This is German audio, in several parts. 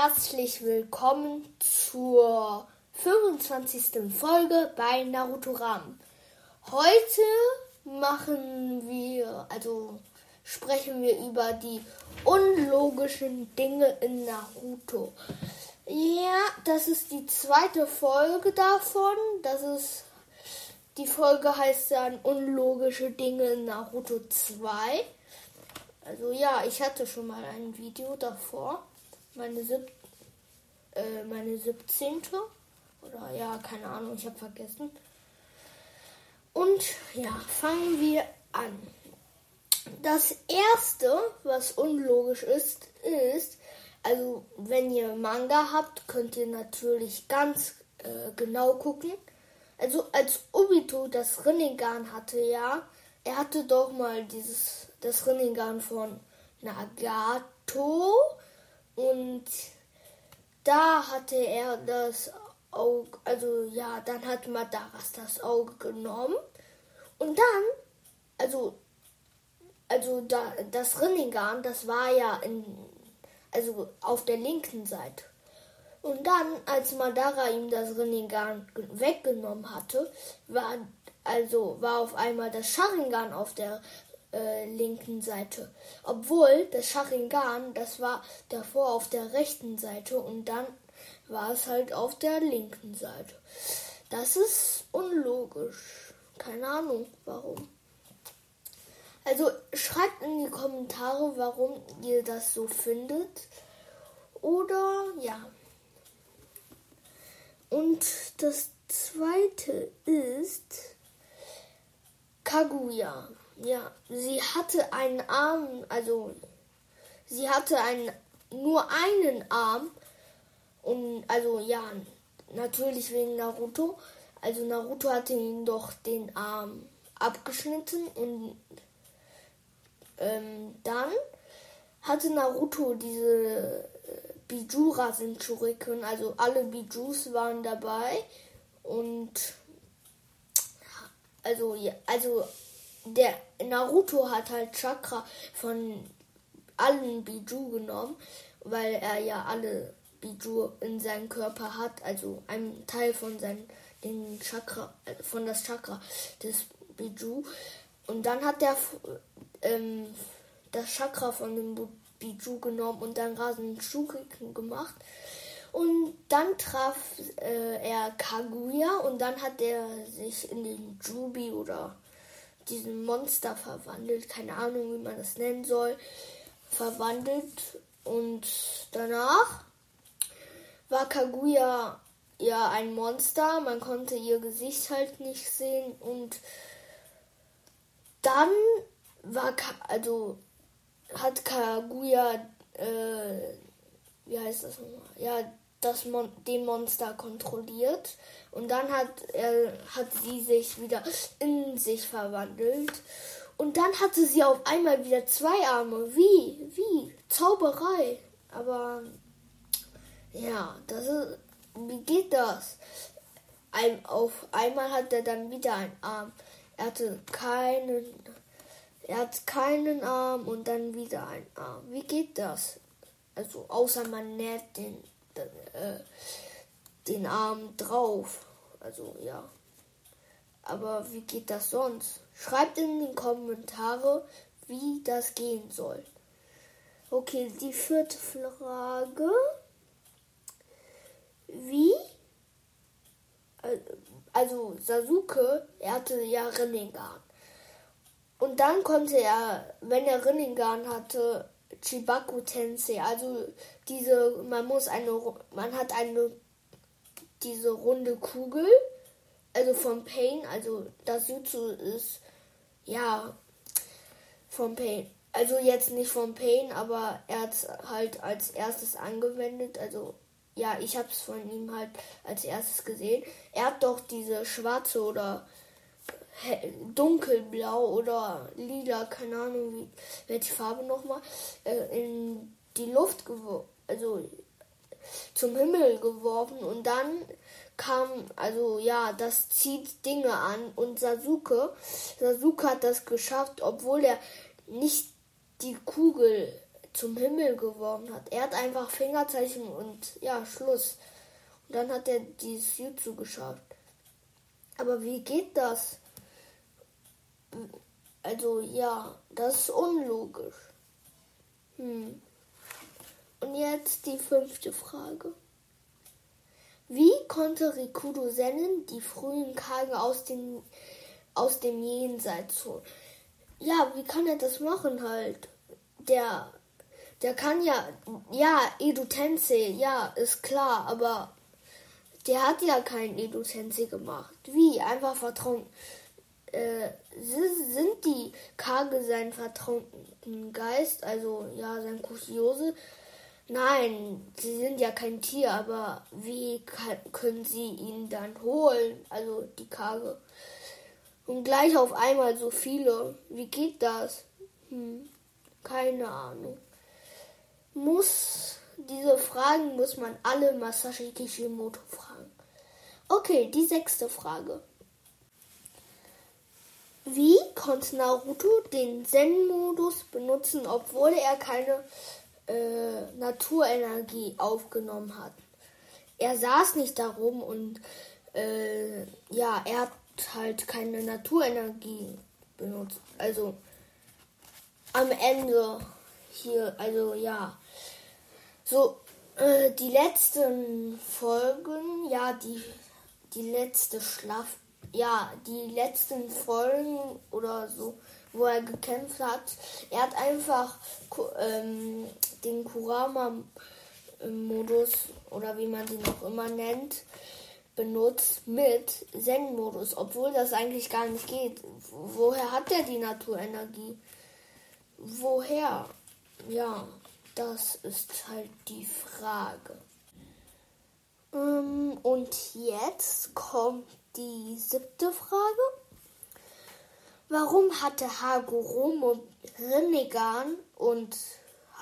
herzlich willkommen zur 25. Folge bei Naruto Ram. Heute machen wir, also sprechen wir über die unlogischen Dinge in Naruto. Ja, das ist die zweite Folge davon. Das ist die Folge heißt dann Unlogische Dinge in Naruto 2. Also ja, ich hatte schon mal ein Video davor. Meine, sieb äh, meine 17. Oder ja, keine Ahnung, ich habe vergessen. Und ja, fangen wir an. Das erste, was unlogisch ist, ist, also wenn ihr Manga habt, könnt ihr natürlich ganz äh, genau gucken. Also als Obito das Rinnegan hatte, ja, er hatte doch mal dieses das Rinnegan von Nagato und da hatte er das Auge, also ja, dann hat Madaras das Auge genommen und dann, also, also da, das Rinnegan, das war ja in, also auf der linken Seite. Und dann, als Madara ihm das Rinnegan weggenommen hatte, war also war auf einmal das Sharingan auf der äh, linken Seite. Obwohl das Sharingan, das war davor auf der rechten Seite und dann war es halt auf der linken Seite. Das ist unlogisch. Keine Ahnung warum. Also schreibt in die Kommentare, warum ihr das so findet. Oder ja. Und das zweite ist Kaguya ja, sie hatte einen Arm, also sie hatte einen, nur einen Arm und also ja, natürlich wegen Naruto. Also Naruto hatte ihn doch den Arm abgeschnitten und ähm, dann hatte Naruto diese äh, Bijura Shuriken, also alle Bijus waren dabei und also ja, also der Naruto hat halt Chakra von allen Biju genommen, weil er ja alle Biju in seinem Körper hat, also einen Teil von seinem den Chakra, von das Chakra des Biju. Und dann hat er ähm, das Chakra von dem Biju genommen und dann Rasen Shukiken gemacht. Und dann traf äh, er Kaguya und dann hat er sich in den Jubi oder diesen Monster verwandelt, keine Ahnung, wie man das nennen soll, verwandelt. Und danach war Kaguya ja ein Monster, man konnte ihr Gesicht halt nicht sehen. Und dann war Ka also hat Kaguya äh, wie heißt das nochmal? Ja, das Mon den Monster kontrolliert und dann hat er hat sie sich wieder in sich verwandelt und dann hatte sie auf einmal wieder zwei Arme. Wie? Wie? Zauberei. Aber ja, das ist wie geht das? Ein, auf einmal hat er dann wieder einen Arm. Er hatte keinen er hat keinen Arm und dann wieder einen Arm. Wie geht das? Also außer man näht den äh, den Arm drauf. Also ja. Aber wie geht das sonst? Schreibt in die Kommentare, wie das gehen soll. Okay, die vierte Frage. Wie? Also Sasuke, er hatte ja Rinnegan. Und dann konnte er, wenn er Rinnegan hatte, Chibaku Tensei. Also diese, man muss eine, man hat eine, diese runde Kugel, also vom Pain, also das Jutsu ist, ja, vom Pain. Also jetzt nicht vom Pain, aber er hat halt als erstes angewendet. Also ja, ich habe es von ihm halt als erstes gesehen. Er hat doch diese schwarze oder dunkelblau oder lila, keine Ahnung, wie, welche Farbe nochmal, äh, in die Luft geworfen, also zum Himmel geworfen und dann kam, also ja, das zieht Dinge an und Sasuke, Sasuke hat das geschafft, obwohl er nicht die Kugel zum Himmel geworfen hat. Er hat einfach Fingerzeichen und ja, Schluss. Und dann hat er dieses Jutsu geschafft. Aber wie geht das? Also ja, das ist unlogisch. Hm. Und jetzt die fünfte Frage. Wie konnte Rikudo Sennen die frühen Kage aus dem, aus dem Jenseits holen? Ja, wie kann er das machen halt? Der, der kann ja, ja, Edu Tensei, ja, ist klar, aber der hat ja keinen Edu Tensei gemacht. Wie? Einfach vertrauen. Äh, sind die Kage sein vertrauten Geist, also ja, sein Kusiose? Nein, sie sind ja kein Tier, aber wie kann, können sie ihn dann holen? Also die Kage. Und gleich auf einmal so viele. Wie geht das? Hm, keine Ahnung. Muss, diese Fragen muss man alle Masashi Kishimoto fragen. Okay, die sechste Frage. Wie konnte Naruto den Zen-Modus benutzen, obwohl er keine äh, Naturenergie aufgenommen hat. Er saß nicht darum und äh, ja, er hat halt keine Naturenergie benutzt. Also am Ende hier, also ja. So, äh, die letzten Folgen, ja, die, die letzte Schlaf, ja, die letzten Folgen oder so wo er gekämpft hat. Er hat einfach ähm, den Kurama-Modus oder wie man den auch immer nennt, benutzt mit Zen-Modus, obwohl das eigentlich gar nicht geht. Woher hat er die Naturenergie? Woher? Ja, das ist halt die Frage. Ähm, und jetzt kommt die siebte Frage. Warum hatte Hagoromo Rinnegan und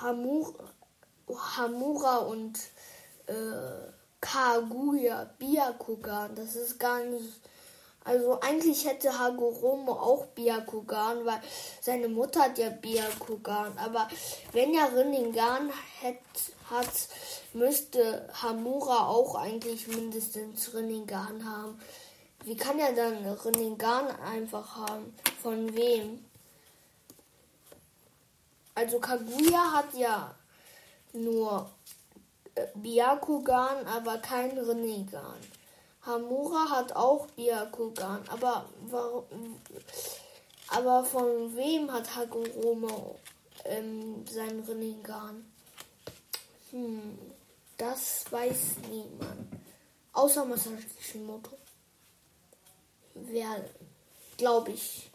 Hamur, Hamura und äh, Kaguya Byakugan? Das ist gar nicht. Also eigentlich hätte Hagoromo auch Byakugan, weil seine Mutter hat ja Byakugan. Aber wenn er Rinnegan hat, müsste Hamura auch eigentlich mindestens Rinnegan haben. Wie kann er dann Rinnegan einfach haben? Von wem? Also Kaguya hat ja nur äh, Byakugan, aber kein Rinnegan. Hamura hat auch Byakugan, aber warum? Aber von wem hat Hagoromo ähm, sein Rinnegan? Hm, das weiß niemand. Außer Masashi Kishimoto wer, glaube ich.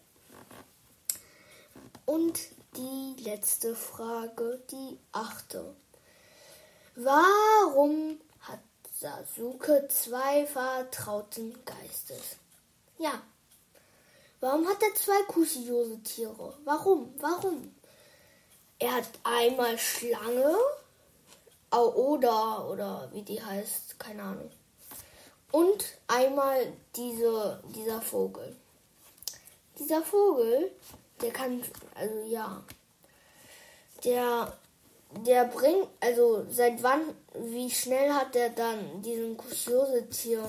Und die letzte Frage, die achte. Warum hat Sasuke zwei vertrauten Geistes? Ja. Warum hat er zwei kusiose Tiere? Warum? Warum? Er hat einmal Schlange oder oder wie die heißt, keine Ahnung. Und einmal diese, dieser Vogel. Dieser Vogel, der kann, also ja, der, der bringt, also seit wann, wie schnell hat er dann diesen Kusiose-Tier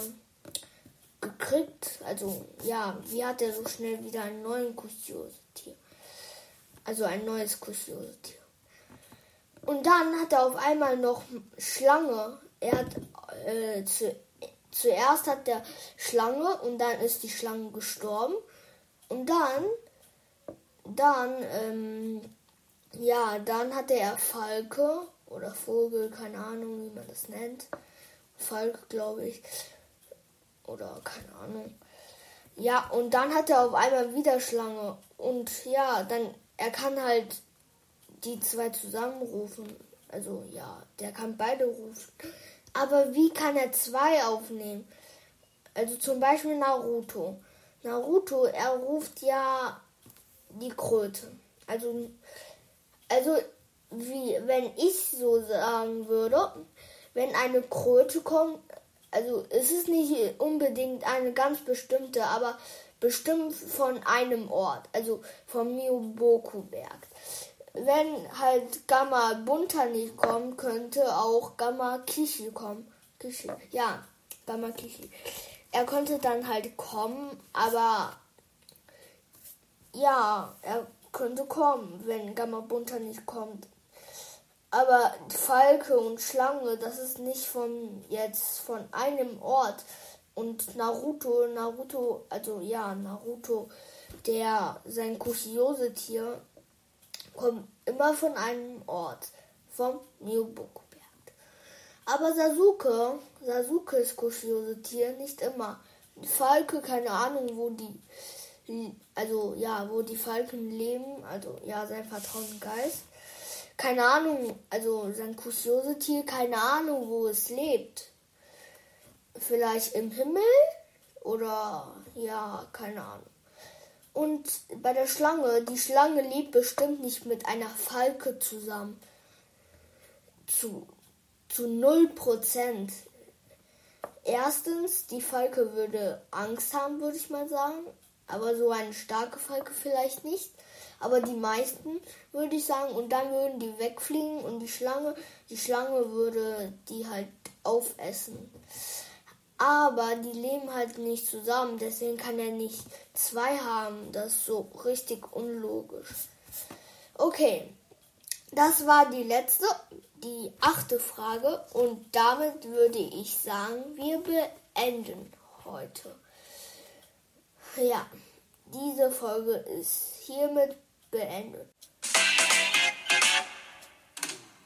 gekriegt? Also ja, wie hat er so schnell wieder einen neuen Kusiose-Tier? Also ein neues Kusiose-Tier. Und dann hat er auf einmal noch Schlange. Er hat äh, zu, zuerst hat der Schlange und dann ist die Schlange gestorben. Und dann, dann, ähm, ja, dann hatte er Falke oder Vogel, keine Ahnung, wie man das nennt. Falke, glaube ich. Oder keine Ahnung. Ja, und dann hat er auf einmal wieder Schlange. Und ja, dann, er kann halt die zwei zusammenrufen. Also ja, der kann beide rufen. Aber wie kann er zwei aufnehmen? Also zum Beispiel Naruto. Naruto, er ruft ja die Kröte. Also, also wie, wenn ich so sagen würde, wenn eine Kröte kommt, also es ist nicht unbedingt eine ganz bestimmte, aber bestimmt von einem Ort, also vom Mioboku-Berg. Wenn halt Gamma Bunta nicht kommt, könnte auch Gamma Kishi kommen. Kishi, ja, Gamma Kishi. Er könnte dann halt kommen, aber ja, er könnte kommen, wenn Gamma Bunta nicht kommt. Aber Falke und Schlange, das ist nicht von jetzt von einem Ort. Und Naruto, Naruto, also ja, Naruto, der sein Kushiose-Tier kommt immer von einem Ort, vom Myoboku-Berg. Aber Sasuke, Sasukes Kushiose-Tier nicht immer. Falke, keine Ahnung, wo die, also ja, wo die Falken leben, also ja, sein vertrauten Geist. Keine Ahnung, also sein Kushiose-Tier, keine Ahnung, wo es lebt. Vielleicht im Himmel oder ja, keine Ahnung. Und bei der Schlange, die Schlange lebt bestimmt nicht mit einer Falke zusammen. Zu, zu 0%. Erstens, die Falke würde Angst haben, würde ich mal sagen. Aber so eine starke Falke vielleicht nicht. Aber die meisten würde ich sagen. Und dann würden die wegfliegen und die Schlange, die Schlange würde die halt aufessen aber die leben halt nicht zusammen, deswegen kann er nicht zwei haben. Das ist so richtig unlogisch. Okay, das war die letzte, die achte Frage und damit würde ich sagen, wir beenden heute. Ja, diese Folge ist hiermit beendet.